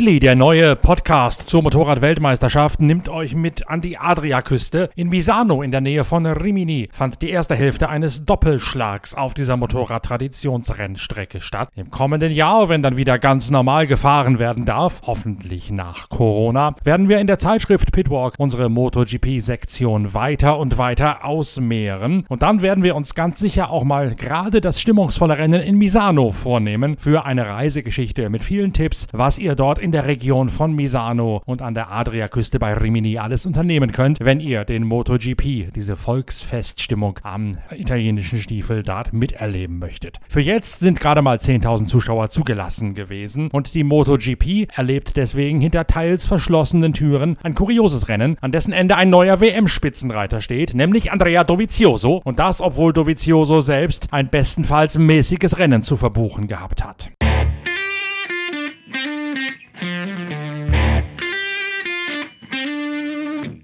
Wheelie, der neue Podcast zur Motorrad-Weltmeisterschaft, nimmt euch mit an die Adriaküste. In Misano in der Nähe von Rimini fand die erste Hälfte eines Doppelschlags auf dieser Motorrad-Traditionsrennstrecke statt. Im kommenden Jahr, wenn dann wieder ganz normal gefahren werden darf, hoffentlich nach Corona, werden wir in der Zeitschrift Pitwalk unsere MotoGP-Sektion weiter und weiter ausmehren. Und dann werden wir uns ganz sicher auch mal gerade das stimmungsvolle Rennen in Misano vornehmen für eine Reisegeschichte mit vielen Tipps, was ihr dort dort in der Region von Misano und an der Adriaküste bei Rimini alles unternehmen könnt, wenn ihr den MotoGP, diese Volksfeststimmung am italienischen Stiefel dort miterleben möchtet. Für jetzt sind gerade mal 10.000 Zuschauer zugelassen gewesen und die MotoGP erlebt deswegen hinter teils verschlossenen Türen ein kurioses Rennen, an dessen Ende ein neuer WM-Spitzenreiter steht, nämlich Andrea Dovizioso und das, obwohl Dovizioso selbst ein bestenfalls mäßiges Rennen zu verbuchen gehabt hat.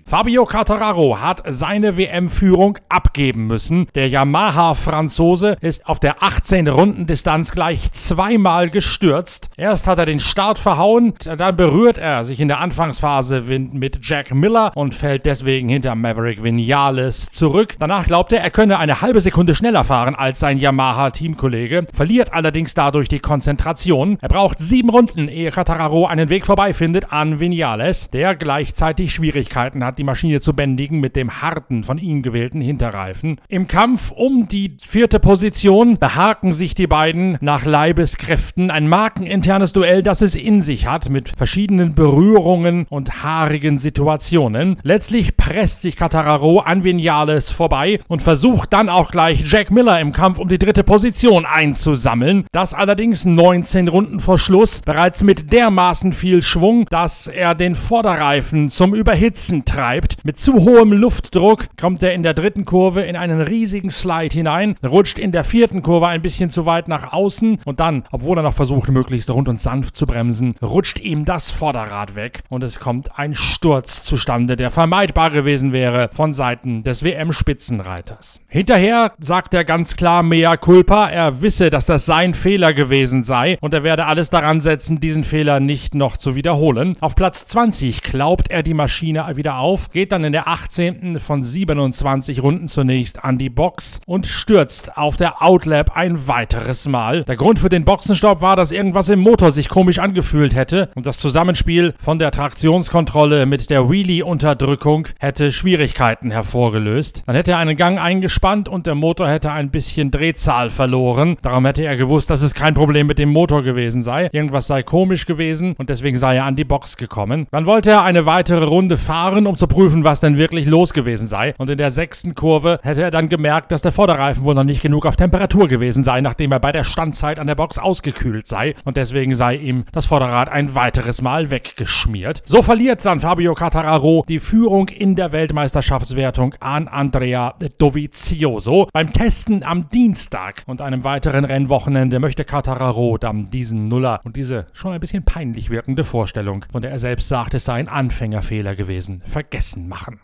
Fabio Quartararo hat seine WM-Führung abgeben müssen. Der Yamaha-Franzose ist auf der 18 Runden Distanz gleich zweimal gestürzt. Erst hat er den Start verhauen, dann berührt er sich in der Anfangsphase mit Jack Miller und fällt deswegen hinter Maverick Vinales zurück. Danach glaubt er, er könne eine halbe Sekunde schneller fahren als sein Yamaha-Teamkollege, verliert allerdings dadurch die Konzentration. Er braucht sieben Runden, ehe Quartararo einen Weg vorbeifindet an Vinales, der gleichzeitig Schwierigkeiten hat, die Maschine zu bändigen mit dem harten, von ihm gewählten Hinterreifen. Im Kampf um die vierte Position behaken sich die beiden nach Leibeskräften. Ein markeninternes Duell, das es in sich hat, mit verschiedenen Berührungen und haarigen Situationen. Letztlich presst sich Catararo an Vinales vorbei und versucht dann auch gleich Jack Miller im Kampf um die dritte Position einzusammeln. Das allerdings 19 Runden vor Schluss bereits mit dermaßen viel Schwung, dass er den Vorderreifen zum Überhitzen treibt treibt. Mit zu hohem Luftdruck kommt er in der dritten Kurve in einen riesigen Slide hinein, rutscht in der vierten Kurve ein bisschen zu weit nach außen und dann, obwohl er noch versucht, möglichst rund und sanft zu bremsen, rutscht ihm das Vorderrad weg und es kommt ein Sturz zustande, der vermeidbar gewesen wäre von Seiten des WM-Spitzenreiters. Hinterher sagt er ganz klar mea culpa, er wisse, dass das sein Fehler gewesen sei und er werde alles daran setzen, diesen Fehler nicht noch zu wiederholen. Auf Platz 20 klaubt er die Maschine wieder auf auf, geht dann in der 18. von 27 Runden zunächst an die Box und stürzt auf der Outlap ein weiteres Mal. Der Grund für den Boxenstopp war, dass irgendwas im Motor sich komisch angefühlt hätte und das Zusammenspiel von der Traktionskontrolle mit der Wheelie-Unterdrückung hätte Schwierigkeiten hervorgelöst. Dann hätte er einen Gang eingespannt und der Motor hätte ein bisschen Drehzahl verloren. Darum hätte er gewusst, dass es kein Problem mit dem Motor gewesen sei. Irgendwas sei komisch gewesen und deswegen sei er an die Box gekommen. Dann wollte er eine weitere Runde fahren, um zu prüfen, was denn wirklich los gewesen sei. Und in der sechsten Kurve hätte er dann gemerkt, dass der Vorderreifen wohl noch nicht genug auf Temperatur gewesen sei, nachdem er bei der Standzeit an der Box ausgekühlt sei. Und deswegen sei ihm das Vorderrad ein weiteres Mal weggeschmiert. So verliert dann Fabio Cattararo die Führung in der Weltmeisterschaftswertung an Andrea Dovizioso. Beim Testen am Dienstag und einem weiteren Rennwochenende möchte Cattararo dann diesen Nuller und diese schon ein bisschen peinlich wirkende Vorstellung, von der er selbst sagt, es sei ein Anfängerfehler gewesen, vergessen machen.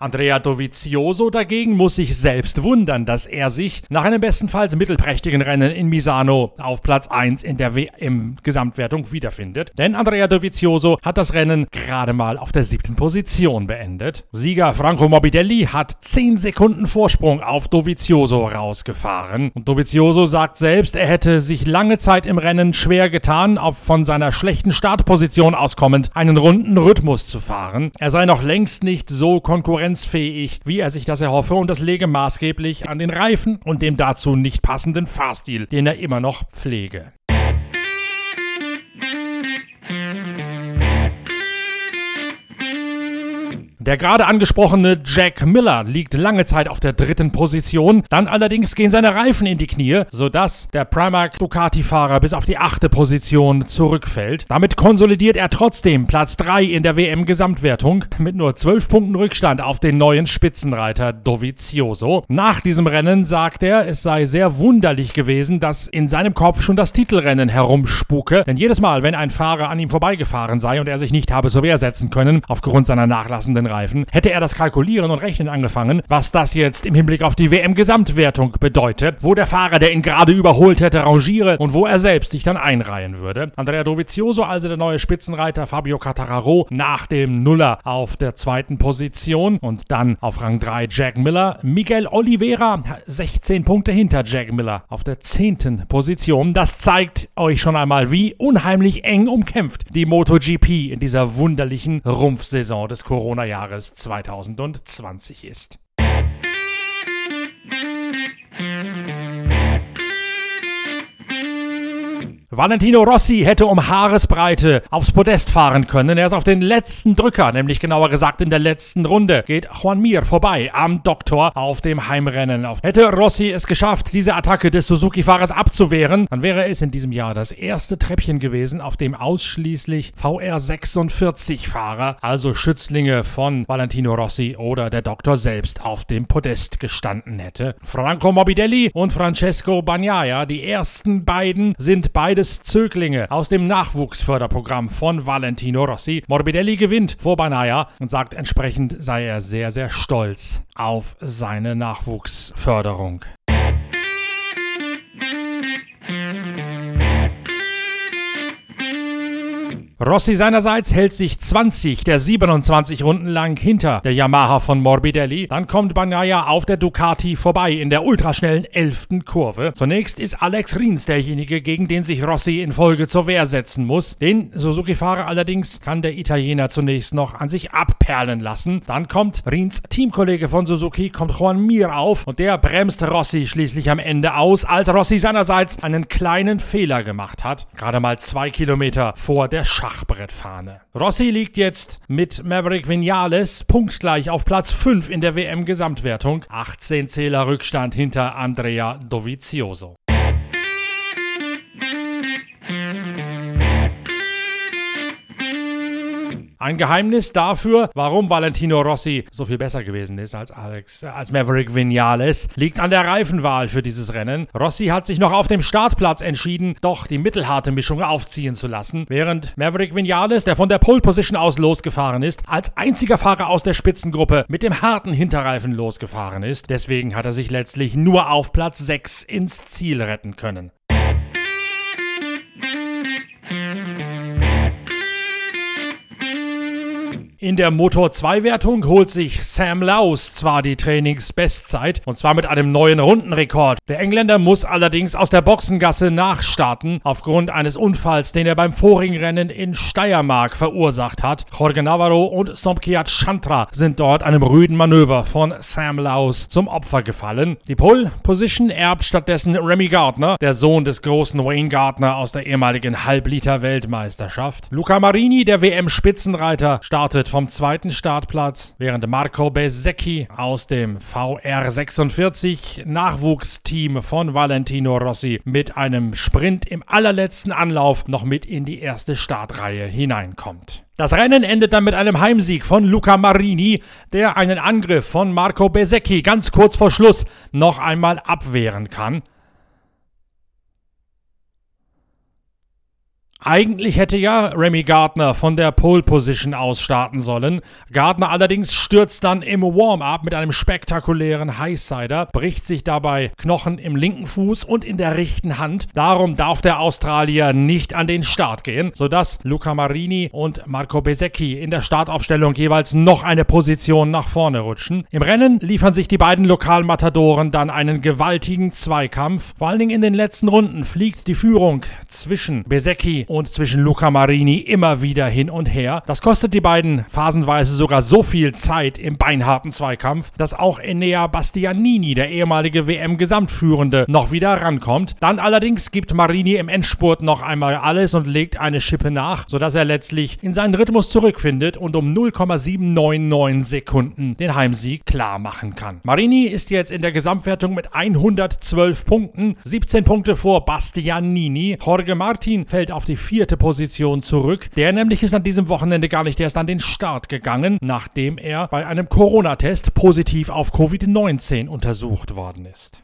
Andrea Dovizioso dagegen muss sich selbst wundern, dass er sich nach einem bestenfalls mittelprächtigen Rennen in Misano auf Platz 1 in der WM-Gesamtwertung wiederfindet. Denn Andrea Dovizioso hat das Rennen gerade mal auf der siebten Position beendet. Sieger Franco Morbidelli hat 10 Sekunden Vorsprung auf Dovizioso rausgefahren. Und Dovizioso sagt selbst, er hätte sich lange Zeit im Rennen schwer getan, auf von seiner schlechten Startposition auskommend einen runden Rhythmus zu fahren. Er sei noch längst nicht so konkurrent konkurrenzfähig, wie er sich das erhoffe, und das lege maßgeblich an den Reifen und dem dazu nicht passenden Fahrstil, den er immer noch pflege. Der gerade angesprochene Jack Miller liegt lange Zeit auf der dritten Position, dann allerdings gehen seine Reifen in die Knie, sodass der Primark Ducati-Fahrer bis auf die achte Position zurückfällt. Damit konsolidiert er trotzdem Platz 3 in der WM-Gesamtwertung mit nur 12 Punkten Rückstand auf den neuen Spitzenreiter Dovizioso. Nach diesem Rennen sagt er, es sei sehr wunderlich gewesen, dass in seinem Kopf schon das Titelrennen herumspuke, denn jedes Mal, wenn ein Fahrer an ihm vorbeigefahren sei und er sich nicht habe zur Wehr setzen können, aufgrund seiner nachlassenden Reifen, hätte er das Kalkulieren und Rechnen angefangen, was das jetzt im Hinblick auf die WM-Gesamtwertung bedeutet, wo der Fahrer, der ihn gerade überholt hätte, rangiere und wo er selbst sich dann einreihen würde. Andrea Dovizioso, also der neue Spitzenreiter, Fabio Cattararo nach dem Nuller auf der zweiten Position und dann auf Rang 3 Jack Miller. Miguel Oliveira 16 Punkte hinter Jack Miller auf der zehnten Position. Das zeigt euch schon einmal, wie unheimlich eng umkämpft die MotoGP in dieser wunderlichen Rumpfsaison des Corona-Jahres 2020 ist. Valentino Rossi hätte um Haaresbreite aufs Podest fahren können. Er ist auf den letzten Drücker, nämlich genauer gesagt in der letzten Runde, geht Juan Mir vorbei am Doktor auf dem Heimrennen. Hätte Rossi es geschafft, diese Attacke des Suzuki-Fahrers abzuwehren, dann wäre es in diesem Jahr das erste Treppchen gewesen, auf dem ausschließlich VR46-Fahrer, also Schützlinge von Valentino Rossi oder der Doktor selbst, auf dem Podest gestanden hätte. Franco Morbidelli und Francesco Bagnaia, die ersten beiden, sind beide beides Zöglinge aus dem Nachwuchsförderprogramm von Valentino Rossi. Morbidelli gewinnt vor Banaya und sagt entsprechend sei er sehr, sehr stolz auf seine Nachwuchsförderung. Rossi seinerseits hält sich 20 der 27 Runden lang hinter der Yamaha von Morbidelli. Dann kommt Bagnaia auf der Ducati vorbei in der ultraschnellen 11. Kurve. Zunächst ist Alex Rins derjenige, gegen den sich Rossi in Folge zur Wehr setzen muss. Den Suzuki-Fahrer allerdings kann der Italiener zunächst noch an sich abperlen lassen. Dann kommt Rins Teamkollege von Suzuki, kommt Juan Mir auf und der bremst Rossi schließlich am Ende aus, als Rossi seinerseits einen kleinen Fehler gemacht hat. Gerade mal zwei Kilometer vor der Schach Schachbrettfahne. Rossi liegt jetzt mit Maverick Vinales punktgleich auf Platz 5 in der WM-Gesamtwertung. 18 Zähler Rückstand hinter Andrea Dovizioso. Ein Geheimnis dafür, warum Valentino Rossi so viel besser gewesen ist als Alex, äh, als Maverick Vinales, liegt an der Reifenwahl für dieses Rennen. Rossi hat sich noch auf dem Startplatz entschieden, doch die mittelharte Mischung aufziehen zu lassen, während Maverick Vinales, der von der Pole Position aus losgefahren ist, als einziger Fahrer aus der Spitzengruppe mit dem harten Hinterreifen losgefahren ist. Deswegen hat er sich letztlich nur auf Platz 6 ins Ziel retten können. In der Motor 2 Wertung holt sich Sam Laus zwar die Trainingsbestzeit und zwar mit einem neuen Rundenrekord. Der Engländer muss allerdings aus der Boxengasse nachstarten aufgrund eines Unfalls, den er beim vorigen Rennen in Steiermark verursacht hat. Jorge Navarro und Somkiat Chantra sind dort einem rüden Manöver von Sam Laus zum Opfer gefallen. Die Pole Position erbt stattdessen Remy Gardner, der Sohn des großen Wayne Gardner aus der ehemaligen Halbliter Weltmeisterschaft. Luca Marini, der WM Spitzenreiter, startet vom zweiten Startplatz, während Marco Besecchi aus dem VR46 Nachwuchsteam von Valentino Rossi mit einem Sprint im allerletzten Anlauf noch mit in die erste Startreihe hineinkommt. Das Rennen endet dann mit einem Heimsieg von Luca Marini, der einen Angriff von Marco Besecchi ganz kurz vor Schluss noch einmal abwehren kann. Eigentlich hätte ja Remy Gardner von der Pole Position aus starten sollen. Gardner allerdings stürzt dann im Warm-up mit einem spektakulären Highsider, bricht sich dabei Knochen im linken Fuß und in der rechten Hand. Darum darf der Australier nicht an den Start gehen, sodass Luca Marini und Marco Besecchi in der Startaufstellung jeweils noch eine Position nach vorne rutschen. Im Rennen liefern sich die beiden Lokalmatadoren dann einen gewaltigen Zweikampf. Vor allen Dingen in den letzten Runden fliegt die Führung zwischen Besecchi und zwischen Luca Marini immer wieder hin und her. Das kostet die beiden phasenweise sogar so viel Zeit im beinharten Zweikampf, dass auch Enea Bastianini, der ehemalige WM-Gesamtführende, noch wieder rankommt. Dann allerdings gibt Marini im Endspurt noch einmal alles und legt eine Schippe nach, sodass er letztlich in seinen Rhythmus zurückfindet und um 0,799 Sekunden den Heimsieg klar machen kann. Marini ist jetzt in der Gesamtwertung mit 112 Punkten, 17 Punkte vor Bastianini. Jorge Martin fällt auf die vierte Position zurück. Der nämlich ist an diesem Wochenende gar nicht erst an den Start gegangen, nachdem er bei einem Corona-Test positiv auf Covid-19 untersucht worden ist.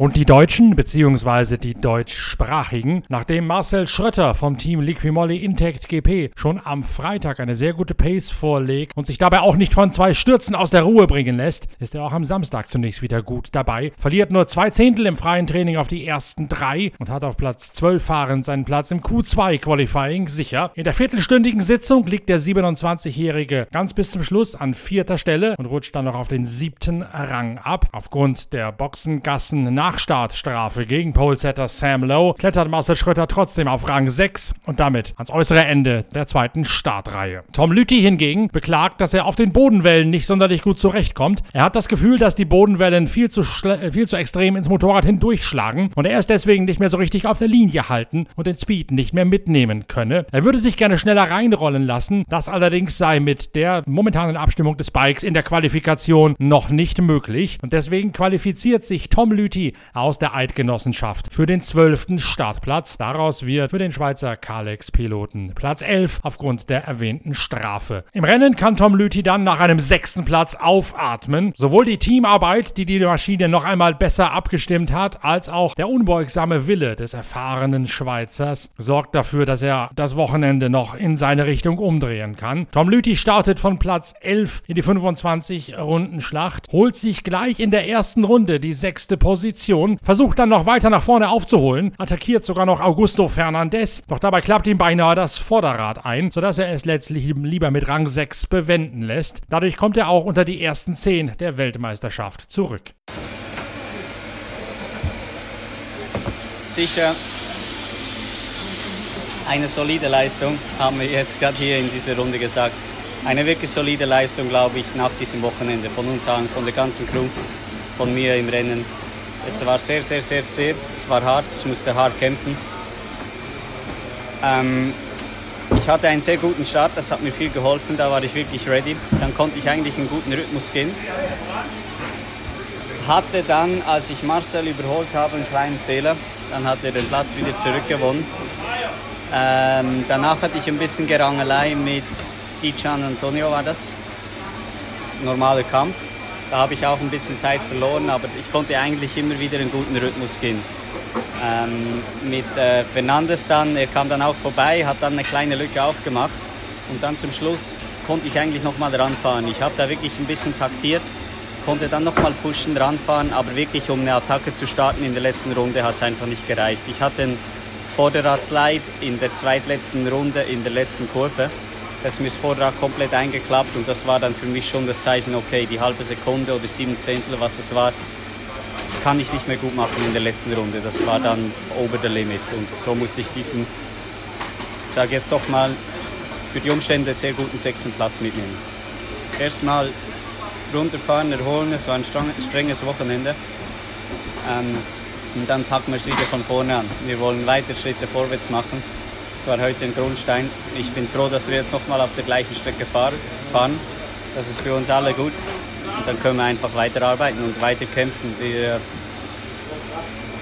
Und die Deutschen, beziehungsweise die deutschsprachigen, nachdem Marcel Schrötter vom Team Liquimolli Intact GP schon am Freitag eine sehr gute Pace vorlegt und sich dabei auch nicht von zwei Stürzen aus der Ruhe bringen lässt, ist er auch am Samstag zunächst wieder gut dabei, verliert nur zwei Zehntel im freien Training auf die ersten drei und hat auf Platz 12 fahrend seinen Platz im Q2 Qualifying sicher. In der viertelstündigen Sitzung liegt der 27-Jährige ganz bis zum Schluss an vierter Stelle und rutscht dann noch auf den siebten Rang ab. Aufgrund der Boxengassen nach Nachstartstrafe gegen Polesetter Sam Lowe klettert Marcel Schröter trotzdem auf Rang 6 und damit ans äußere Ende der zweiten Startreihe. Tom Lüthi hingegen beklagt, dass er auf den Bodenwellen nicht sonderlich gut zurechtkommt. Er hat das Gefühl, dass die Bodenwellen viel zu, äh, viel zu extrem ins Motorrad hindurchschlagen und er ist deswegen nicht mehr so richtig auf der Linie halten und den Speed nicht mehr mitnehmen könne. Er würde sich gerne schneller reinrollen lassen, das allerdings sei mit der momentanen Abstimmung des Bikes in der Qualifikation noch nicht möglich und deswegen qualifiziert sich Tom Lüthi aus der Eidgenossenschaft für den zwölften Startplatz. Daraus wird für den Schweizer Kalex-Piloten Platz 11 aufgrund der erwähnten Strafe. Im Rennen kann Tom Lüthi dann nach einem sechsten Platz aufatmen. Sowohl die Teamarbeit, die die Maschine noch einmal besser abgestimmt hat, als auch der unbeugsame Wille des erfahrenen Schweizers sorgt dafür, dass er das Wochenende noch in seine Richtung umdrehen kann. Tom Lüthi startet von Platz 11 in die 25 Runden Schlacht, holt sich gleich in der ersten Runde die sechste Position Position, versucht dann noch weiter nach vorne aufzuholen, attackiert sogar noch Augusto Fernandez, doch dabei klappt ihm beinahe das Vorderrad ein, sodass er es letztlich lieber mit Rang 6 bewenden lässt. Dadurch kommt er auch unter die ersten 10 der Weltmeisterschaft zurück. Sicher eine solide Leistung, haben wir jetzt gerade hier in dieser Runde gesagt. Eine wirklich solide Leistung, glaube ich, nach diesem Wochenende von uns allen, von der ganzen Crew, von mir im Rennen. Es war sehr, sehr, sehr zäh. Es war hart. Ich musste hart kämpfen. Ähm, ich hatte einen sehr guten Start. Das hat mir viel geholfen. Da war ich wirklich ready. Dann konnte ich eigentlich einen guten Rhythmus gehen. Hatte dann, als ich Marcel überholt habe, einen kleinen Fehler. Dann hat er den Platz wieder zurückgewonnen. Ähm, danach hatte ich ein bisschen Gerangelei mit Dijan Antonio, war das. Normaler Kampf. Da habe ich auch ein bisschen Zeit verloren, aber ich konnte eigentlich immer wieder einen guten Rhythmus gehen. Ähm, mit äh, Fernandes dann, er kam dann auch vorbei, hat dann eine kleine Lücke aufgemacht und dann zum Schluss konnte ich eigentlich nochmal ranfahren. Ich habe da wirklich ein bisschen taktiert, konnte dann nochmal pushen, ranfahren, aber wirklich um eine Attacke zu starten in der letzten Runde hat es einfach nicht gereicht. Ich hatte einen Vorderradslide in der zweitletzten Runde in der letzten Kurve das ist mir das Vorderrad komplett eingeklappt und das war dann für mich schon das Zeichen, okay, die halbe Sekunde oder sieben Zehntel, was es war, kann ich nicht mehr gut machen in der letzten Runde. Das war dann over the limit und so musste ich diesen, ich sage jetzt doch mal, für die Umstände sehr guten sechsten Platz mitnehmen. Erstmal runterfahren, erholen, es war ein strenges Wochenende. Ähm, und dann packen wir es wieder von vorne an. Wir wollen weiter Schritte vorwärts machen. Es war heute ein Grundstein. Ich bin froh, dass wir jetzt nochmal auf der gleichen Strecke fahren. Das ist für uns alle gut. Und dann können wir einfach weiterarbeiten und weiter kämpfen. Wir,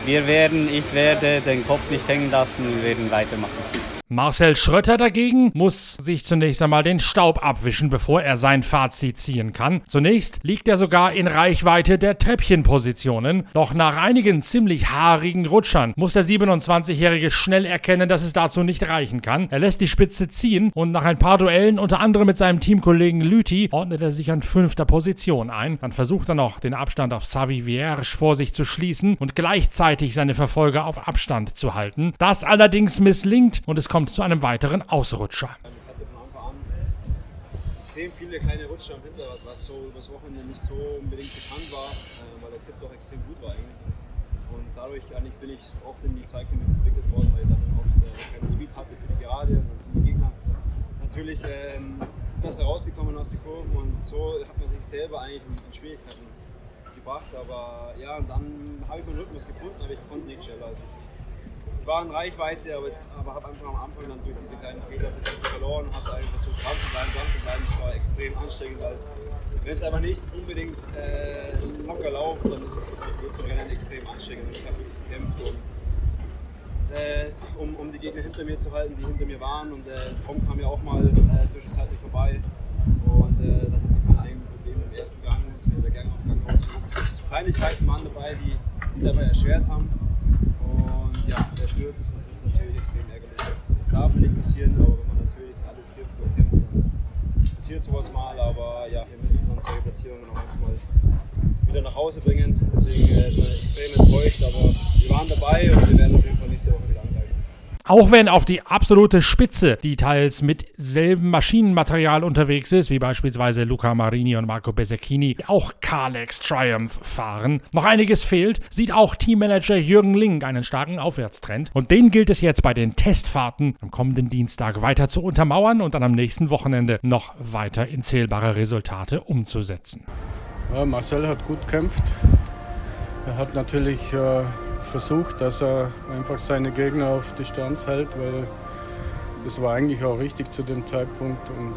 wir werden, ich werde den Kopf nicht hängen lassen, wir werden weitermachen. Marcel Schrötter dagegen muss sich zunächst einmal den Staub abwischen, bevor er sein Fazit ziehen kann. Zunächst liegt er sogar in Reichweite der Treppchenpositionen, doch nach einigen ziemlich haarigen Rutschern muss der 27-Jährige schnell erkennen, dass es dazu nicht reichen kann. Er lässt die Spitze ziehen und nach ein paar Duellen, unter anderem mit seinem Teamkollegen Lüthi, ordnet er sich an fünfter Position ein. Dann versucht er noch, den Abstand auf Savi Vierge vor sich zu schließen und gleichzeitig seine Verfolger auf Abstand zu halten. Das allerdings misslingt und es kommt kommt zu einem weiteren Ausrutscher. Ich extrem viele kleine Rutsche am Hinterrad, was so übers Wochenende nicht so unbedingt bekannt war, äh, weil der Tipp doch extrem gut war eigentlich. Und dadurch eigentlich bin ich oft in die Zweikämpfe verwickelt worden, weil ich dann oft äh, Speed hatte für die Gerade und dann sind die Gegner natürlich ähm, besser rausgekommen aus den Kurven und so hat man sich selber eigentlich in Schwierigkeiten gebracht. Aber ja, und dann habe ich meinen Rhythmus gefunden, aber ich konnte nicht schneller. Also ich war in Reichweite, aber, aber habe einfach am Anfang dann durch diese kleinen Fehler ein bisschen verloren und habe eigentlich versucht dran zu bleiben, dran zu bleiben. Es war extrem anstrengend, weil wenn es aber nicht unbedingt äh, locker läuft, dann ist es wird so Rennen extrem anstrengend. Und ich habe gekämpft, um, äh, um, um, die Gegner hinter mir zu halten, die hinter mir waren. Und äh, Tom kam ja auch mal äh, zwischenzeitlich vorbei. Und äh, dann hatte ich mein eigenes Problem im ersten Gang, ist mir der Gang auf Gang rausgeguckt. Kleinigkeiten waren dabei, die es aber erschwert haben. Und ja, der Sturz, das ist natürlich extrem ärgerlich. Das, das darf nicht passieren, aber wenn man natürlich alles gibt und kämpft, dann passiert sowas mal. Aber ja, wir müssen dann solche Platzierungen auch manchmal wieder nach Hause bringen. Deswegen äh, ist man extrem enttäuscht, aber wir waren dabei und wir werden auf jeden Fall nächste Woche wieder angreifen. Auch wenn auf die absolute Spitze, die teils mit selben Maschinenmaterial unterwegs ist, wie beispielsweise Luca Marini und Marco Besecchini, auch Kalex Triumph fahren, noch einiges fehlt, sieht auch Teammanager Jürgen Link einen starken Aufwärtstrend. Und den gilt es jetzt bei den Testfahrten am kommenden Dienstag weiter zu untermauern und dann am nächsten Wochenende noch weiter in zählbare Resultate umzusetzen. Ja, Marcel hat gut gekämpft. Er hat natürlich äh, versucht, dass er einfach seine Gegner auf Distanz hält, weil das war eigentlich auch richtig zu dem Zeitpunkt und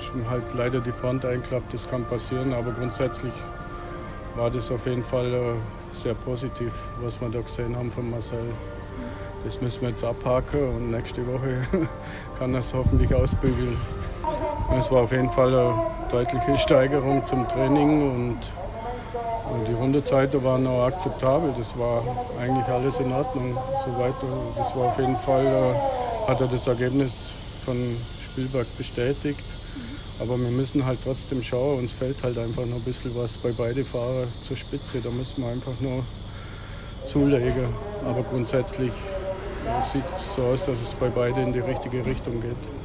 ist halt leider die Front einklappt, das kann passieren, aber grundsätzlich war das auf jeden Fall äh, sehr positiv, was wir da gesehen haben von Marcel. Das müssen wir jetzt abhaken und nächste Woche kann er es hoffentlich ausbügeln. Es war auf jeden Fall eine deutliche Steigerung zum Training und und die Rundezeiten waren auch akzeptabel. Das war eigentlich alles in Ordnung. Soweit, das war auf jeden Fall, äh, hat er das Ergebnis von Spielberg bestätigt. Aber wir müssen halt trotzdem schauen. Uns fällt halt einfach noch ein bisschen was bei beiden Fahrern zur Spitze. Da müssen wir einfach nur zulegen. Aber grundsätzlich sieht es so aus, dass es bei beiden in die richtige Richtung geht.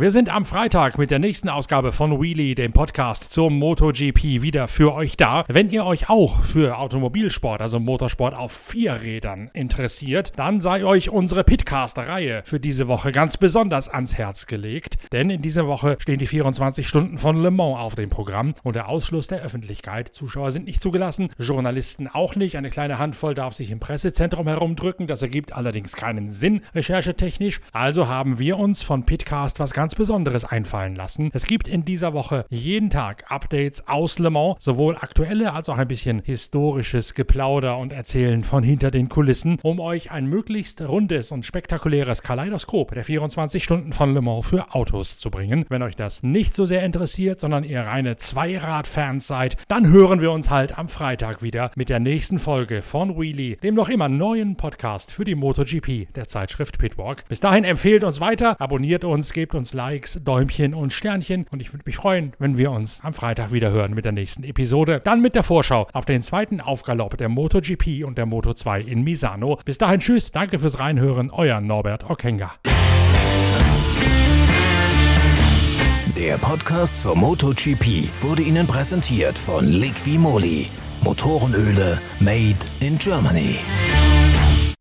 Wir sind am Freitag mit der nächsten Ausgabe von Wheelie, dem Podcast zum MotoGP, wieder für euch da. Wenn ihr euch auch für Automobilsport, also Motorsport auf vier Rädern interessiert, dann sei euch unsere Pitcast-Reihe für diese Woche ganz besonders ans Herz gelegt. Denn in dieser Woche stehen die 24 Stunden von Le Mans auf dem Programm und der Ausschluss der Öffentlichkeit. Zuschauer sind nicht zugelassen, Journalisten auch nicht. Eine kleine Handvoll darf sich im Pressezentrum herumdrücken. Das ergibt allerdings keinen Sinn, recherchetechnisch. Also haben wir uns von Pitcast was ganz ganz Besonderes einfallen lassen. Es gibt in dieser Woche jeden Tag Updates aus Le Mans, sowohl aktuelle als auch ein bisschen historisches Geplauder und Erzählen von hinter den Kulissen, um euch ein möglichst rundes und spektakuläres Kaleidoskop der 24 Stunden von Le Mans für Autos zu bringen. Wenn euch das nicht so sehr interessiert, sondern ihr reine Zweirad-Fans seid, dann hören wir uns halt am Freitag wieder mit der nächsten Folge von Wheelie, dem noch immer neuen Podcast für die MotoGP der Zeitschrift Pitwalk. Bis dahin empfehlt uns weiter, abonniert uns, gebt uns Likes, Däumchen und Sternchen. Und ich würde mich freuen, wenn wir uns am Freitag wieder hören mit der nächsten Episode. Dann mit der Vorschau auf den zweiten Aufgalopp der MotoGP und der Moto2 in Misano. Bis dahin, tschüss, danke fürs Reinhören, euer Norbert Okenga. Der Podcast zur MotoGP wurde Ihnen präsentiert von Liqui Moly. Motorenöle made in Germany.